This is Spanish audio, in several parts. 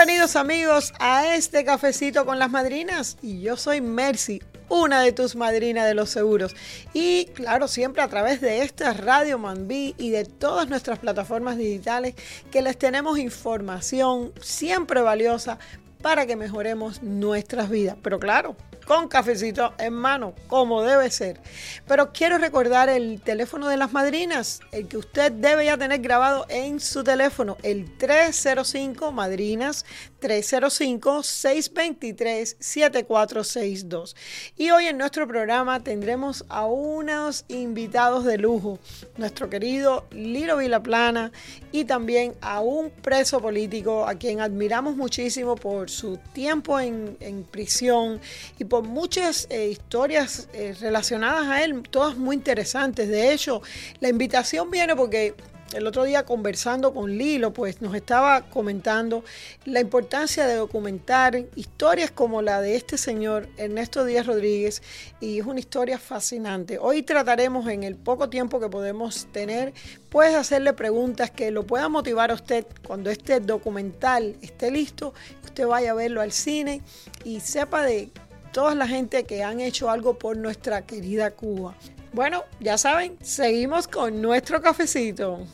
Bienvenidos amigos a este cafecito con las madrinas y yo soy Mercy, una de tus madrinas de los seguros. Y claro, siempre a través de esta Radio Manbí y de todas nuestras plataformas digitales que les tenemos información siempre valiosa para que mejoremos nuestras vidas. Pero claro, con cafecito en mano, como debe ser. Pero quiero recordar el teléfono de las madrinas, el que usted debe ya tener grabado en su teléfono, el 305 Madrinas 305-623-7462. Y hoy en nuestro programa tendremos a unos invitados de lujo, nuestro querido Lilo Vilaplana y también a un preso político a quien admiramos muchísimo por su tiempo en, prisión y por muchas eh, historias eh, relacionadas a él, todas muy interesantes. De hecho, la invitación viene porque el otro día conversando con Lilo, pues nos estaba comentando la importancia de documentar historias como la de este señor Ernesto Díaz Rodríguez y es una historia fascinante. Hoy trataremos en el poco tiempo que podemos tener, pues hacerle preguntas que lo puedan motivar a usted cuando este documental esté listo, usted vaya a verlo al cine y sepa de toda la gente que han hecho algo por nuestra querida Cuba. Bueno, ya saben, seguimos con nuestro cafecito.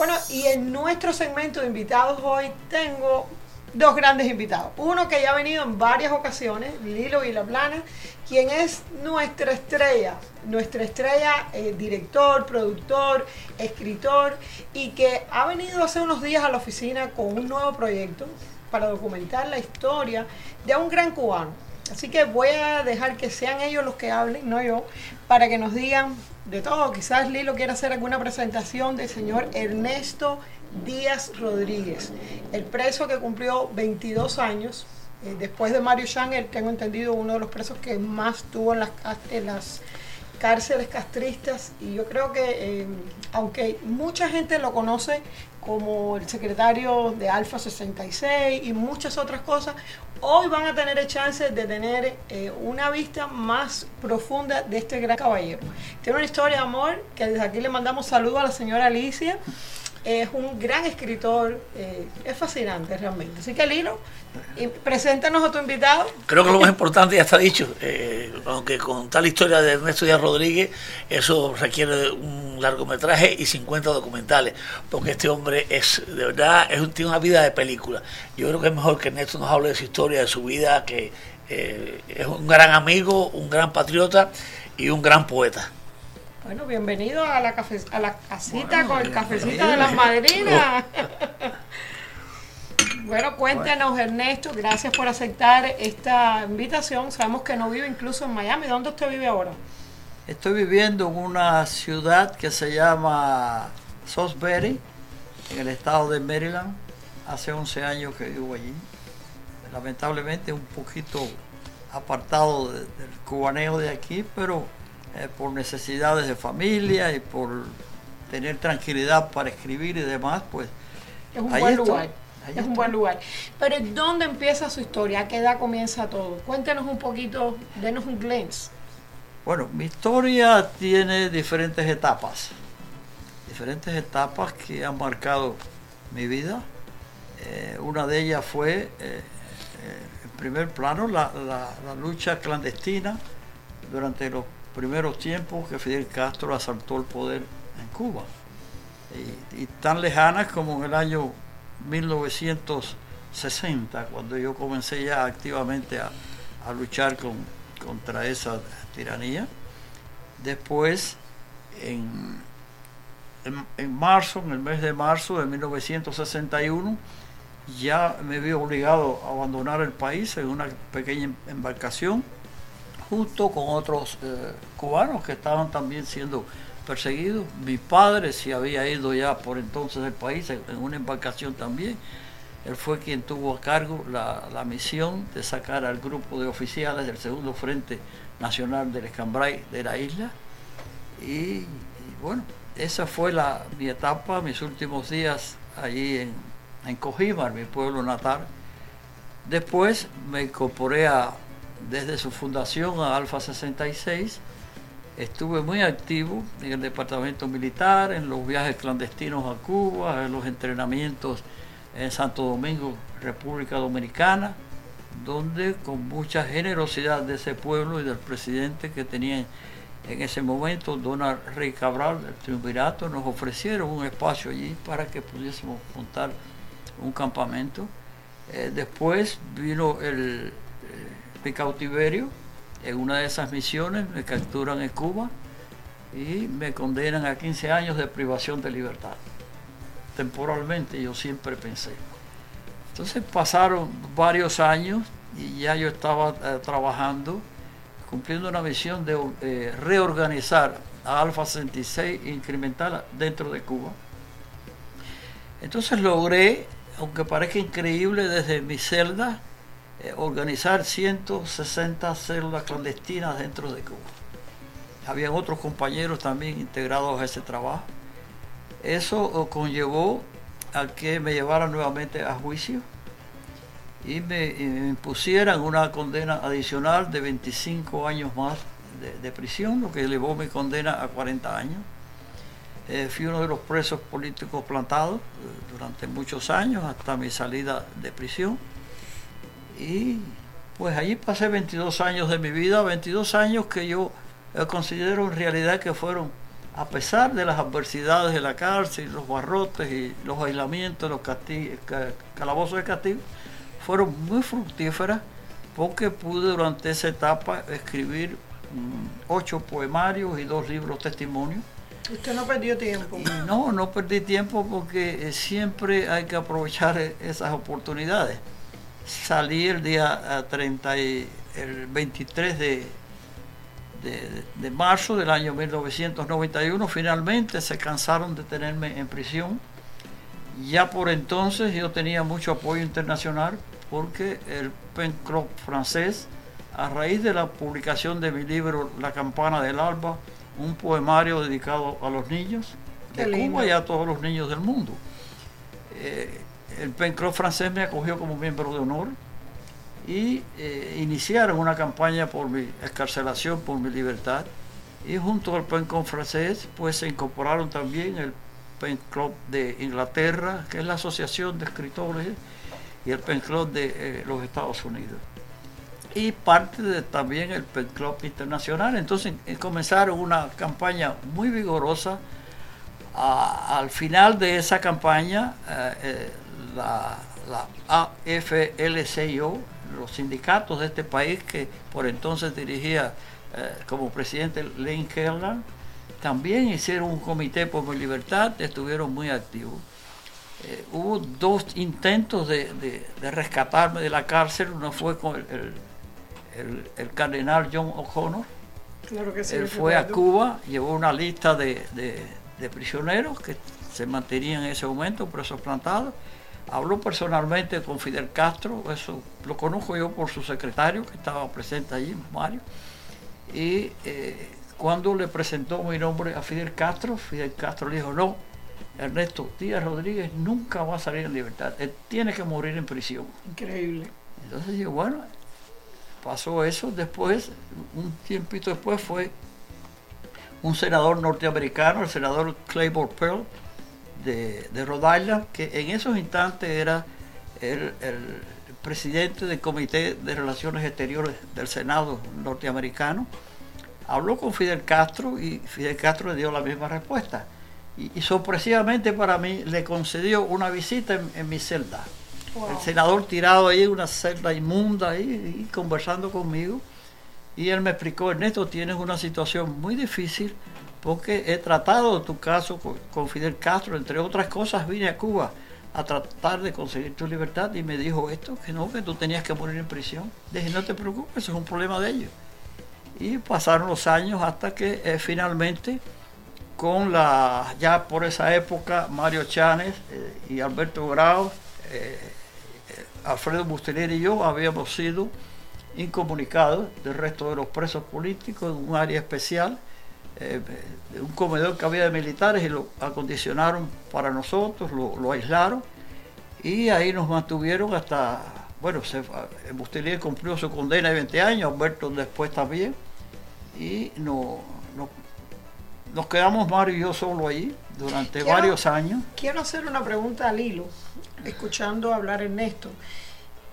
Bueno, y en nuestro segmento de invitados hoy tengo dos grandes invitados. Uno que ya ha venido en varias ocasiones, Lilo y la Plana, quien es nuestra estrella, nuestra estrella, eh, director, productor, escritor, y que ha venido hace unos días a la oficina con un nuevo proyecto para documentar la historia de un gran cubano Así que voy a dejar que sean ellos los que hablen, no yo, para que nos digan de todo. Quizás Lilo quiera hacer alguna presentación del señor Ernesto Díaz Rodríguez, el preso que cumplió 22 años. Eh, después de Mario Chang, tengo entendido, uno de los presos que más tuvo en las, en las cárceles castristas. Y yo creo que, eh, aunque mucha gente lo conoce como el secretario de Alfa 66 y muchas otras cosas, hoy van a tener el chance de tener eh, una vista más profunda de este gran caballero. Tiene una historia de amor que desde aquí le mandamos saludos a la señora Alicia. Es un gran escritor, eh, es fascinante realmente. Así que Lilo, preséntanos a tu invitado. Creo que lo más importante ya está dicho, eh, aunque con tal historia de Ernesto Díaz Rodríguez, eso requiere un largometraje y 50 documentales, porque este hombre es, de verdad, es un, tiene una vida de película. Yo creo que es mejor que Ernesto nos hable de su historia, de su vida, que eh, es un gran amigo, un gran patriota y un gran poeta. Bueno, bienvenido a la, a la casita con el cafecito de las madrinas. bueno, cuéntanos Ernesto, gracias por aceptar esta invitación. Sabemos que no vive incluso en Miami. ¿Dónde usted vive ahora? Estoy viviendo en una ciudad que se llama Salisbury, en el estado de Maryland. Hace 11 años que vivo allí. Lamentablemente un poquito apartado del cubaneo de aquí, pero eh, por necesidades de familia y por tener tranquilidad para escribir y demás, pues es un buen lugar. Es un buen lugar. Pero ¿dónde empieza su historia? ¿A qué edad comienza todo? Cuéntenos un poquito, denos un glance. Bueno, mi historia tiene diferentes etapas. Diferentes etapas que han marcado mi vida. Eh, una de ellas fue, eh, en primer plano, la, la lucha clandestina durante los primeros tiempos que Fidel Castro asaltó el poder en Cuba. Y, tan lejanas como en el año 1960, cuando yo comencé ya activamente a, luchar contra esa tiranía. Después, en, en, marzo, en el mes de marzo de 1961, ya me vi obligado a abandonar el país en una pequeña embarcación junto con otros eh, cubanos que estaban también siendo perseguidos. Mi padre se había ido ya por entonces del país en, una embarcación también. Él fue quien tuvo a cargo la, misión de sacar al grupo de oficiales del segundo Frente Nacional del Escambray de la isla. Y, bueno, esa fue la, mi etapa, mis últimos días allí en, en Cojimar, mi pueblo natal. Después me incorporé a, desde su fundación a Alfa 66 estuve muy activo en el departamento militar, en los viajes clandestinos a Cuba, en los entrenamientos en Santo Domingo, República Dominicana, donde con mucha generosidad de ese pueblo y del presidente que tenía en ese momento, Donald Rey Cabral, del triunvirato, nos ofrecieron un espacio allí para que pudiésemos montar un campamento. Eh, después vino el, eh, mi cautiverio en una de esas misiones, me capturan en Cuba y me condenan a 15 años de privación de libertad. Temporalmente yo siempre pensé. Entonces pasaron varios años y ya yo estaba eh, trabajando, cumpliendo una misión de eh, reorganizar a Alfa 66 incremental dentro de Cuba. Entonces logré, aunque parezca increíble desde mi celda, eh, organizar 160 células clandestinas dentro de Cuba. Habían otros compañeros también integrados a ese trabajo. Eso conllevó a que me llevaran nuevamente a juicio y me, impusieran una condena adicional de 25 años más de, prisión, lo que elevó mi condena a 40 años. Eh, fui uno de los presos políticos plantados eh, durante muchos años hasta mi salida de prisión. Y pues allí pasé 22 años de mi vida, 22 años que yo eh, considero en realidad que fueron, a pesar de las adversidades de la cárcel, los barrotes y los aislamientos, los calabozos de castigo, fueron muy fructíferas porque pude durante esa etapa escribir mm, ocho poemarios y dos libros testimonios. ¿Usted no perdió tiempo? no, no perdí tiempo porque eh, siempre hay que aprovechar e-, esas oportunidades salí el día 30 y, el 23 de, de, marzo del año 1991. Finalmente se cansaron de tenerme en prisión. Ya por entonces yo tenía mucho apoyo internacional porque el Pen Club francés, a raíz de la publicación de mi libro La campana del alba, un poemario dedicado a los niños de Cuba y a todos los niños del mundo. Eh, el Pen Club francés me acogió como miembro de honor y eh, iniciaron una campaña por mi escarcelación, por mi libertad. Y junto al Pen Club francés, pues se incorporaron también el Pen Club de Inglaterra, que es la Asociación de Escritores, y el Pen Club de eh, los Estados Unidos. Y parte de también el Pen Club Internacional. Entonces eh, comenzaron una campaña muy vigorosa. al final de esa campaña, la, la AFL-CIO, los sindicatos de este país que por entonces dirigía eh, como presidente Lane Kellan, también hicieron un comité por mi libertad, estuvieron muy activos. Eh, hubo dos intentos de, rescatarme de la cárcel, uno fue con el, el, cardenal John O'Connor, claro que él fue a Cuba, llevó una lista de, de prisioneros que se mantenían en ese momento, presos plantados, Habló personalmente con Fidel Castro, eso lo conozco yo por su secretario que estaba presente allí, Mario. Y eh, cuando le presentó mi nombre a Fidel Castro, Fidel Castro le dijo, no, Ernesto Díaz Rodríguez nunca va a salir en libertad, él tiene que morir en prisión. Increíble. Entonces yo, bueno, pasó eso. Después, un tiempito después fue un senador norteamericano, el senador Claiborne Pearl, de, de Rhode Island, que en esos instantes era el, presidente del Comité de Relaciones Exteriores del Senado norteamericano, habló con Fidel Castro y Fidel Castro le dio la misma respuesta. Y, sorpresivamente para mí le concedió una visita en, mi celda. El senador tirado ahí en una celda inmunda ahí, y conversando conmigo. Y él me explicó, Ernesto, tienes una situación muy difícil porque he tratado tu caso con, Fidel Castro, entre otras cosas vine a Cuba a tratar de conseguir tu libertad y me dijo esto, que no, que tú tenías que morir en prisión. Dije, no te preocupes, eso es un problema de ellos. Y pasaron los años hasta que eh, finalmente, con la, ya por esa época, Mario Chanes eh, y Alberto Grau, eh, Alfredo Busteler y yo habíamos sido incomunicados del resto de los presos políticos en un área especial eh, un comedor que había de militares y lo acondicionaron para nosotros, lo, aislaron y ahí nos mantuvieron hasta, bueno, se, Bustelier cumplió su condena de 20 años, Alberto después también, y no, nos nos quedamos Mario y yo solo ahí durante varios años. Quiero hacer una pregunta a Lilo, escuchando hablar Ernesto.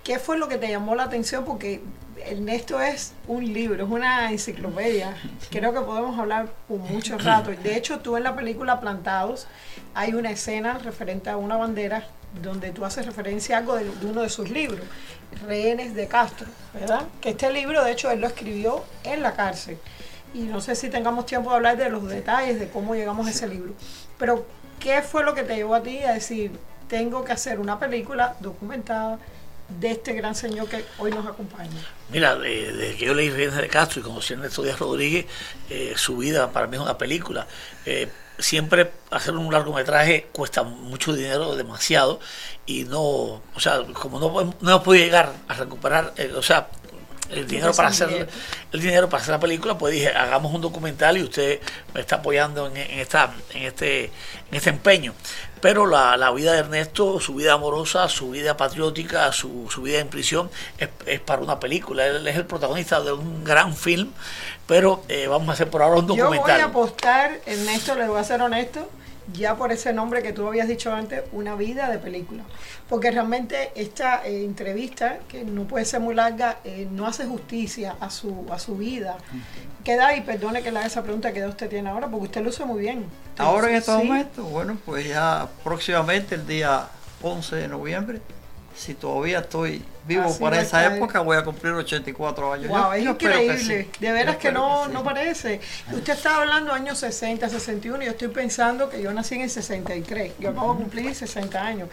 ¿Qué fue lo que te llamó la atención? Porque Ernesto es un libro, es una enciclopedia. Creo que podemos hablar por mucho rato. De hecho, tú en la película Plantados hay una escena referente a una bandera donde tú haces referencia a algo de, de, uno de sus libros, Rehenes de Castro, ¿verdad? Que este libro, de hecho, él lo escribió en la cárcel. Y no sé si tengamos tiempo de hablar de los detalles de cómo llegamos a ese libro. Pero, ¿qué fue lo que te llevó a ti a decir, tengo que hacer una película documentada de este gran señor que hoy nos acompaña? Mira, desde que yo leí Rehenes de Castro y conocí a Ernesto Díaz Rodríguez, eh, su vida para mí es una película. Eh, siempre hacer un largometraje cuesta mucho dinero, demasiado, y no, o sea, como no, no puedo llegar a recuperar, eh, o sea, el dinero para hacer el dinero para hacer la película pues dije hagamos un documental y usted me está apoyando en, en esta en este en este empeño pero la, la, vida de Ernesto su vida amorosa su vida patriótica su, su vida en prisión es, es, para una película. Él es el protagonista de un gran film pero eh, vamos a hacer por ahora un documental yo voy a apostar Ernesto le voy a ser honesto ya por ese nombre que tú habías dicho antes, una vida de película. Porque realmente esta eh, entrevista, que no puede ser muy larga, eh, no hace justicia a su, a su vida. Queda, y perdone que le haga esa pregunta que usted tiene ahora, porque usted lo usa muy bien. Ahora en estos sí. momentos, bueno, pues ya próximamente el día 11 de noviembre, si todavía estoy vivo Así para esa época, voy a cumplir 84 años. Wow, Yo- es yo increíble. sí. De veras Yo que no, sí. no parece. Usted está hablando años 60, 61. Yo estoy pensando que yo nací en el 63. Yo acabo de cumplir 60 años.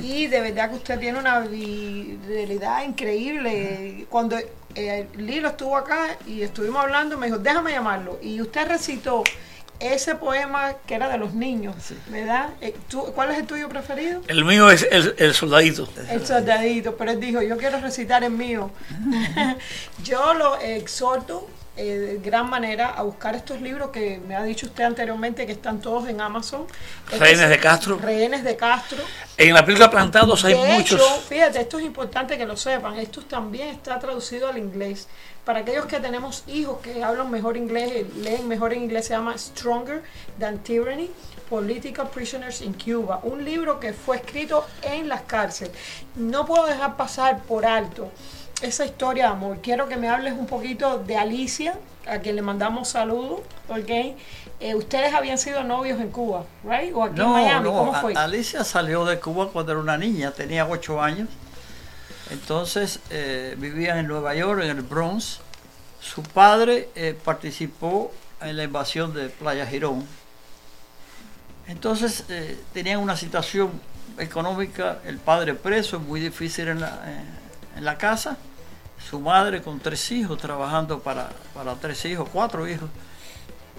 Y de verdad que usted tiene una virilidad increíble. Cuando eh, Lilo estuvo acá y estuvimos hablando, me dijo, déjame llamarlo. Y usted recitó ese poema que era de los niños, ¿verdad? Eh, ¿tú- ¿Cuál es el tuyo preferido? el mío es el, el soldadito El soldadito, pero él dijo, yo quiero recitar el mío. yo lo exhorto eh, de gran manera a buscar estos libros que me ha dicho usted anteriormente que están todos en Amazon. Rehenes es- de Castro. Rehenes de Castro. en la película Plantados hay de muchos hecho, fíjate, esto es importante que lo sepan. Esto también está traducido al inglés. Para aquellos que tenemos hijos que hablan mejor inglés, eh, leen mejor en inglés, se llama Stronger Than Tyranny. Political Prisoners in Cuba, un libro que fue escrito en las cárceles. No puedo dejar pasar por alto esa historia amor. Quiero que me hables un poquito de Alicia, a quien le mandamos saludos, ¿ok? Eh, ustedes habían sido novios en Cuba, ¿right? O aquí en Miami, no, ¿cómo fue? Alicia salió de Cuba cuando era una niña, tenía ocho años. Entonces eh, vivía en Nueva York, en el Bronx. Su padre eh, participó en la invasión de Playa Girón. Entonces eh, tenían una situación económica, el padre preso, muy difícil en la, eh, en la casa. Su madre con tres hijos, trabajando para, para tres hijos, cuatro hijos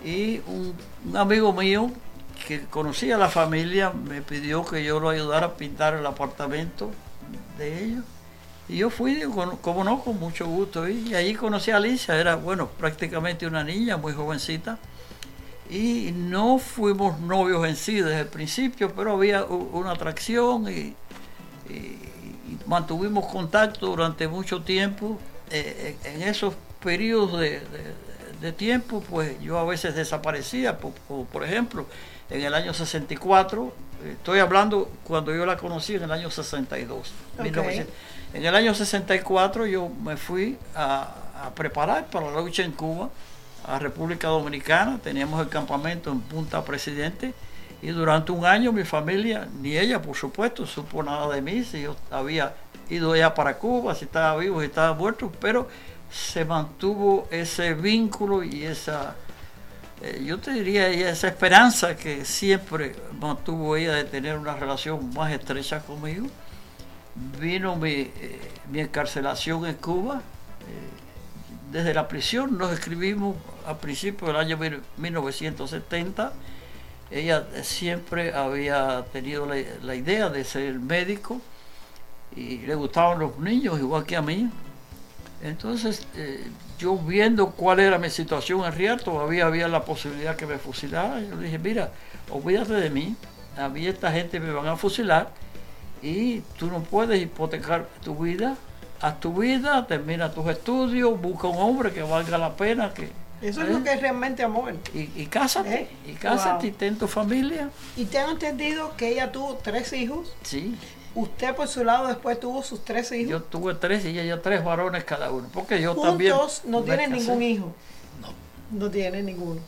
y un, amigo mío que conocía la familia me pidió que yo lo ayudara a pintar el apartamento de ellos. Y yo fui, digo, "Con- como no, con mucho gusto. Y ahí conocí a Alicia, era, bueno, prácticamente una niña, muy jovencita. Y no fuimos novios en sí desde el principio, pero había una atracción y mantuvimos contacto durante mucho tiempo. Eh, en en esos periodos de, de- de tiempo, pues yo a veces desaparecía, po- como por ejemplo, en el año 64, eh, estoy hablando cuando yo la conocí en el año 62. Ok. 1900. En el año 64 yo me fui a, a preparar para la lucha en Cuba, a República Dominicana, teníamos el campamento en Punta Presidente y durante un año mi familia, ni ella por supuesto, supo nada de mí, si yo había ido ya para Cuba, si estaba vivo, si estaba muerto, pero se mantuvo ese vínculo y esa, eh, yo te diría, esa esperanza que siempre mantuvo ella de tener una relación más estrecha conmigo. Vino mi, eh, encarcelación en Cuba. eh, desde la prisión nos escribimos a principios del año mil- 1970. Ella siempre había tenido la, idea de ser médico y le gustaban los niños igual que a mí. Entonces, eh, yo viendo cuál era mi situación en Rial, todavía había la posibilidad que me fusilara. Yo dije, mira, olvídate de mí, a mí esta gente me van a fusilar y tú no puedes hipotecar tu vida. Haz tu vida, termina tus estudios, busca un hombre que valga la pena, que, Eso es lo que es realmente amor. Y, y cásate, ¿Eh? y cásate, Wow. y ten tu familia. Y tengo entendido que ella tuvo tres hijos. Sí, Usted por su lado después tuvo sus tres hijos. yo tuve tres y ella tres varones cada uno. Porque yo también. Juntos no me tienen casé. ningún hijo. No tienen ninguno.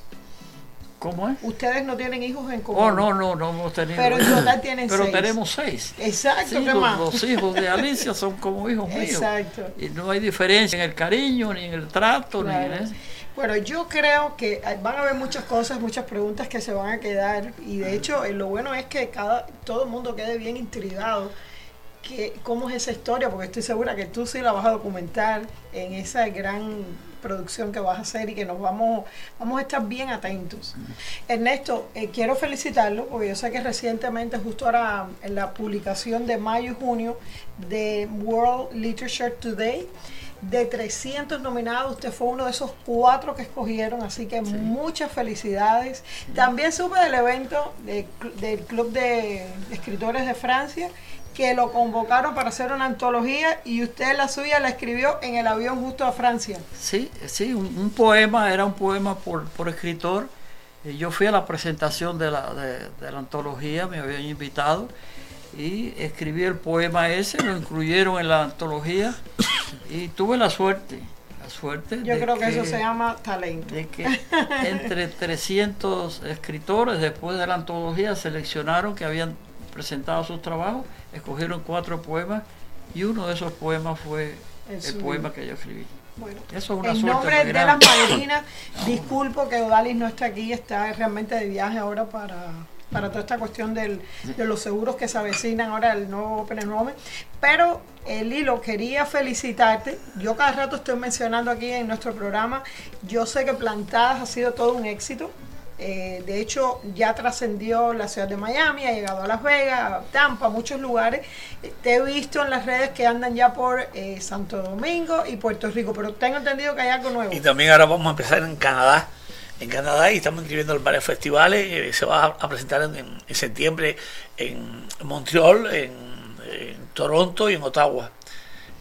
¿Cómo es? Ustedes no tienen hijos en común. Oh, no, no, no hemos tenido. Pero en total tienen Pero seis. tenemos seis. Exacto, Sí, ¿qué los, más? los hijos de Alicia son como hijos míos. Exacto. Y no hay diferencia en el cariño, ni en el trato, ni en eso. Bueno, yo creo que van a haber muchas cosas, muchas preguntas que se van a quedar y de hecho eh, lo bueno es que cada todo el mundo quede bien intrigado que cómo es esa historia, porque estoy segura que tú sí la vas a documentar en esa gran producción que vas a hacer y que nos vamos vamos a estar bien atentos. Ernesto, eh, quiero felicitarlo porque yo sé que recientemente, justo ahora en la publicación de mayo y junio de World Literature Today, de 300 nominados, usted fue uno de esos cuatro que escogieron, así que muchas felicidades. También supe del evento de- del Club de Escritores de Francia, que lo convocaron para hacer una antología y usted la suya la escribió en el avión justo a Francia. Sí, sí, un, un poema, era un poema por, por escritor. Y yo fui a la presentación de la, de, de la antología, me habían invitado y escribí el poema ese, lo incluyeron en la antología y tuve la suerte, la suerte. Yo de creo que, eso se llama talento. de que entre 300 escritores después de la antología seleccionaron que habían presentado sus trabajos, escogieron cuatro poemas y uno de esos poemas fue El poema que yo escribí. Bueno, Eso es una en nombre de las madrinas, disculpo que Odalis no está aquí, está realmente de viaje ahora para, para toda esta cuestión del, de los seguros que se avecinan ahora el nuevo Open Enrollment. Pero, Lilo, quería felicitarte. Yo cada rato estoy mencionando aquí en nuestro programa, yo sé que Plantadas ha sido todo un éxito. Eh, de hecho, ya trascendió la ciudad de Miami, ha llegado a Las Vegas, Tampa, muchos lugares. Eh, Te he visto en las redes que andan ya por eh, Santo Domingo y Puerto Rico, pero tengo entendido que hay algo nuevo. Y también ahora vamos a empezar en Canadá. En Canadá y estamos inscribiendo en varios festivales. eh, se va a, presentar en, septiembre en Montreal, en, Toronto y en Ottawa.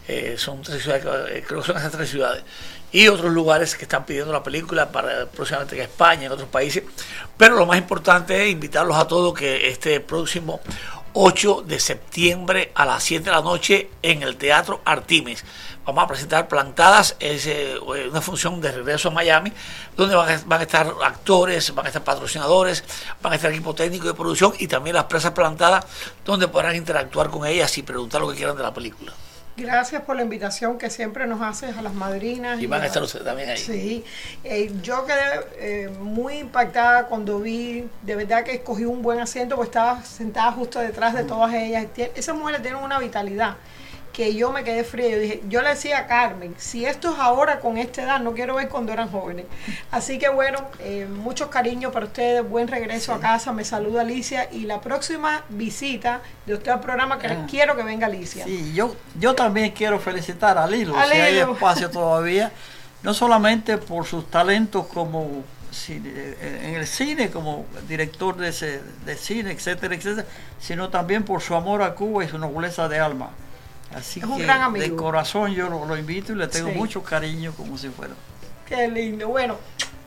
Eh, son tres ciudades, eh, creo que son esas tres ciudades. Y otros lugares que están pidiendo la película para próximamente en España, en otros países. Pero lo más importante es invitarlos a todos que este próximo 8 de septiembre a las 7 de la noche en el Teatro Artimes. Vamos a presentar Plantadas, es eh, una función de regreso a Miami, donde van a, van a estar actores, van a estar patrocinadores, van a estar equipo técnico de producción y también las presas plantadas, donde podrán interactuar con ellas y preguntar lo que quieran de la película. Gracias por la invitación que siempre nos haces a las madrinas. Y van a estar ustedes también ahí. Sí, eh, yo quedé eh, muy impactada cuando vi, de verdad que escogí un buen asiento, porque estaba sentada justo detrás de todas ellas. Esas mujeres tienen una vitalidad que yo me quedé fría. Yo dije, yo le decía a Carmen, si esto es ahora con esta edad, no quiero ver cuando eran jóvenes. Así que bueno, eh, muchos cariños para ustedes, buen regreso a casa, me saluda Alicia y la próxima visita de usted al programa, que Ah. quiero que venga Alicia. Sí, yo, yo también quiero felicitar a Lilo, A si hay espacio todavía, no solamente por sus talentos como eh, en el cine, como director de, ese- de cine, etcétera, etcétera, sino también por su amor a Cuba y su nobleza de alma. Así Es un que gran amigo. de corazón yo lo, lo invito y le tengo Sí. mucho cariño como si fuera. Qué lindo. Bueno,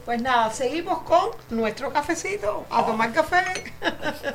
pues nada, seguimos con nuestro cafecito. A tomar café. Café,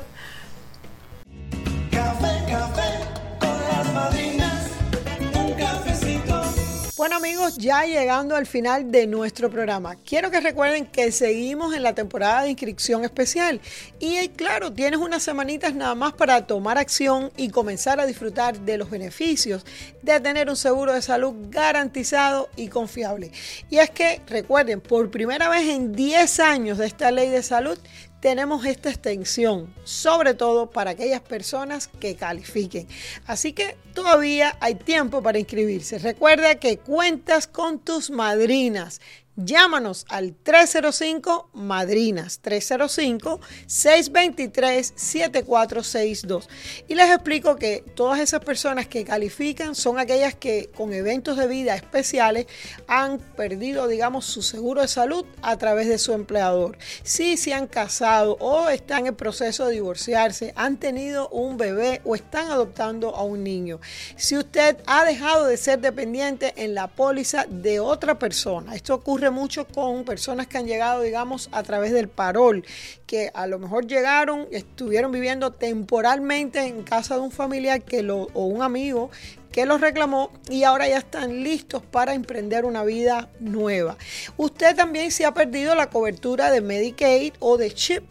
Bueno amigos, ya llegando al final de nuestro programa, quiero que recuerden que seguimos en la temporada de inscripción especial y eh, claro, tienes unas semanitas nada más para tomar acción y comenzar a disfrutar de los beneficios de tener un seguro de salud garantizado y confiable. Y es que recuerden, por primera vez en 10 años de esta ley de salud, tenemos esta extensión, sobre todo para aquellas personas que califiquen. Así que todavía hay tiempo para inscribirse. Recuerda que cuentas con tus madrinas. Llámanos al 305 Madrinas 305 623 7462 y les explico que todas esas personas que califican son aquellas que con eventos de vida especiales han perdido digamos su seguro de salud a través de su empleador. Si se han casado o están en proceso de divorciarse, han tenido un bebé o están adoptando a un niño. Si usted ha dejado de ser dependiente en la póliza de otra persona, esto ocurre mucho con personas que han llegado, digamos, a través del parol, que a lo mejor llegaron, estuvieron viviendo temporalmente en casa de un familiar que lo, o un amigo que los reclamó y ahora ya están listos para emprender una vida nueva. Usted también se ha perdido la cobertura de Medicaid o de CHIP.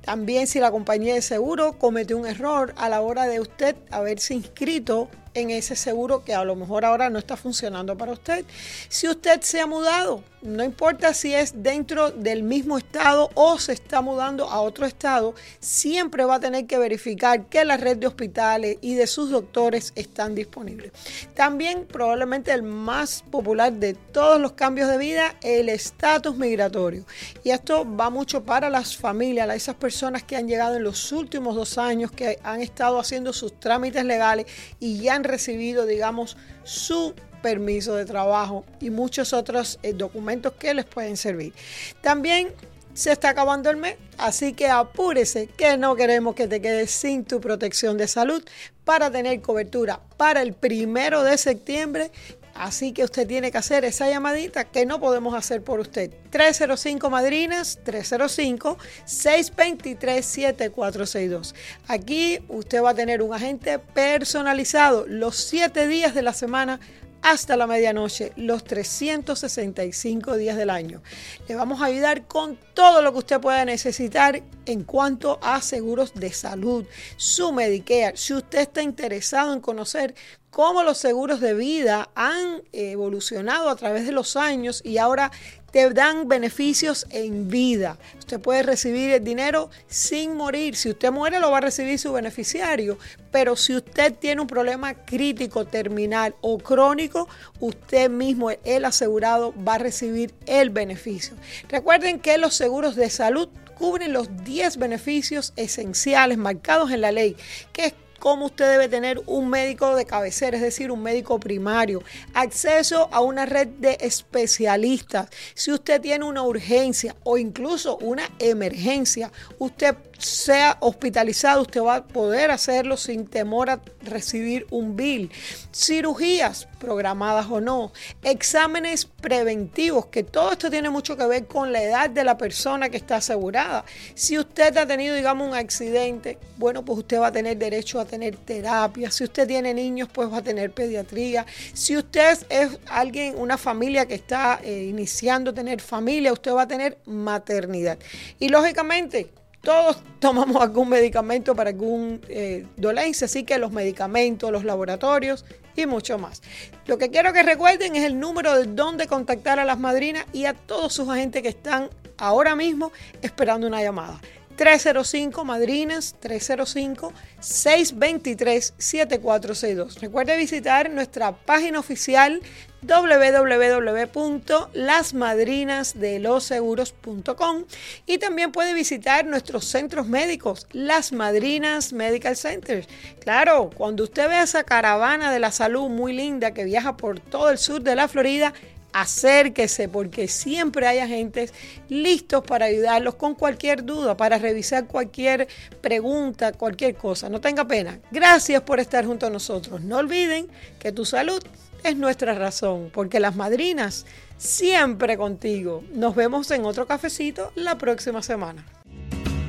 También si la compañía de seguro cometió un error a la hora de usted haberse inscrito en ese seguro que a lo mejor ahora no está funcionando para usted. Si usted se ha mudado, no importa si es dentro del mismo estado o se está mudando a otro estado, siempre va a tener que verificar que la red de hospitales y de sus doctores están disponibles. También probablemente el más popular de todos los cambios de vida, el estatus migratorio. Y esto va mucho para las familias, esas personas que han llegado en los últimos dos años, que han estado haciendo sus trámites legales y ya han recibido, digamos, su permiso de trabajo y muchos otros eh, documentos que les pueden servir. También se está acabando el mes, así que apúrese que no queremos que te quedes sin tu protección de salud para tener cobertura para el primero de septiembre. Así que usted tiene que hacer esa llamadita que no podemos hacer por usted. 305 Madrinas, 305-623-7462. Aquí usted va a tener un agente personalizado los 7 días de la semana hasta la medianoche, los 365 días del año. Le vamos a ayudar con todo lo que usted pueda necesitar en cuanto a seguros de salud, su Medicare. Si usted está interesado en conocer cómo los seguros de vida han evolucionado a través de los años y ahora te dan beneficios en vida. Usted puede recibir el dinero sin morir. Si usted muere, lo va a recibir su beneficiario. Pero si usted tiene un problema crítico, terminal o crónico, usted mismo, el asegurado, va a recibir el beneficio. Recuerden que los seguros de salud cubren los 10 beneficios esenciales marcados en la ley, que es cómo usted debe tener un médico de cabecera, es decir, un médico primario, acceso a una red de especialistas. Si usted tiene una urgencia o incluso una emergencia, usted sea hospitalizado, usted va a poder hacerlo sin temor a recibir un bill. Cirugías, programadas o no. Exámenes preventivos, que todo esto tiene mucho que ver con la edad de la persona que está asegurada. Si usted ha tenido, digamos, un accidente, bueno, pues usted va a tener derecho a tener terapia. Si usted tiene niños, pues va a tener pediatría. Si usted es alguien, una familia que está eh, iniciando a tener familia, usted va a tener maternidad. Y lógicamente, todos tomamos algún medicamento para algún eh, dolencia, así que los medicamentos, los laboratorios y mucho más. Lo que quiero que recuerden es el número de donde contactar a las madrinas y a todos sus agentes que están ahora mismo esperando una llamada. 305 Madrinas 305 623 7462. Recuerde visitar nuestra página oficial www.lasmadrinasdeloseguros.com y también puede visitar nuestros centros médicos, Las Madrinas Medical Center. Claro, cuando usted ve esa caravana de la salud muy linda que viaja por todo el sur de la Florida, acérquese porque siempre hay agentes listos para ayudarlos con cualquier duda, para revisar cualquier pregunta, cualquier cosa. No tenga pena. Gracias por estar junto a nosotros. No olviden que tu salud es nuestra razón, porque las madrinas siempre contigo. Nos vemos en otro cafecito la próxima semana.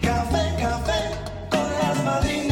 Café, café con las madrinas.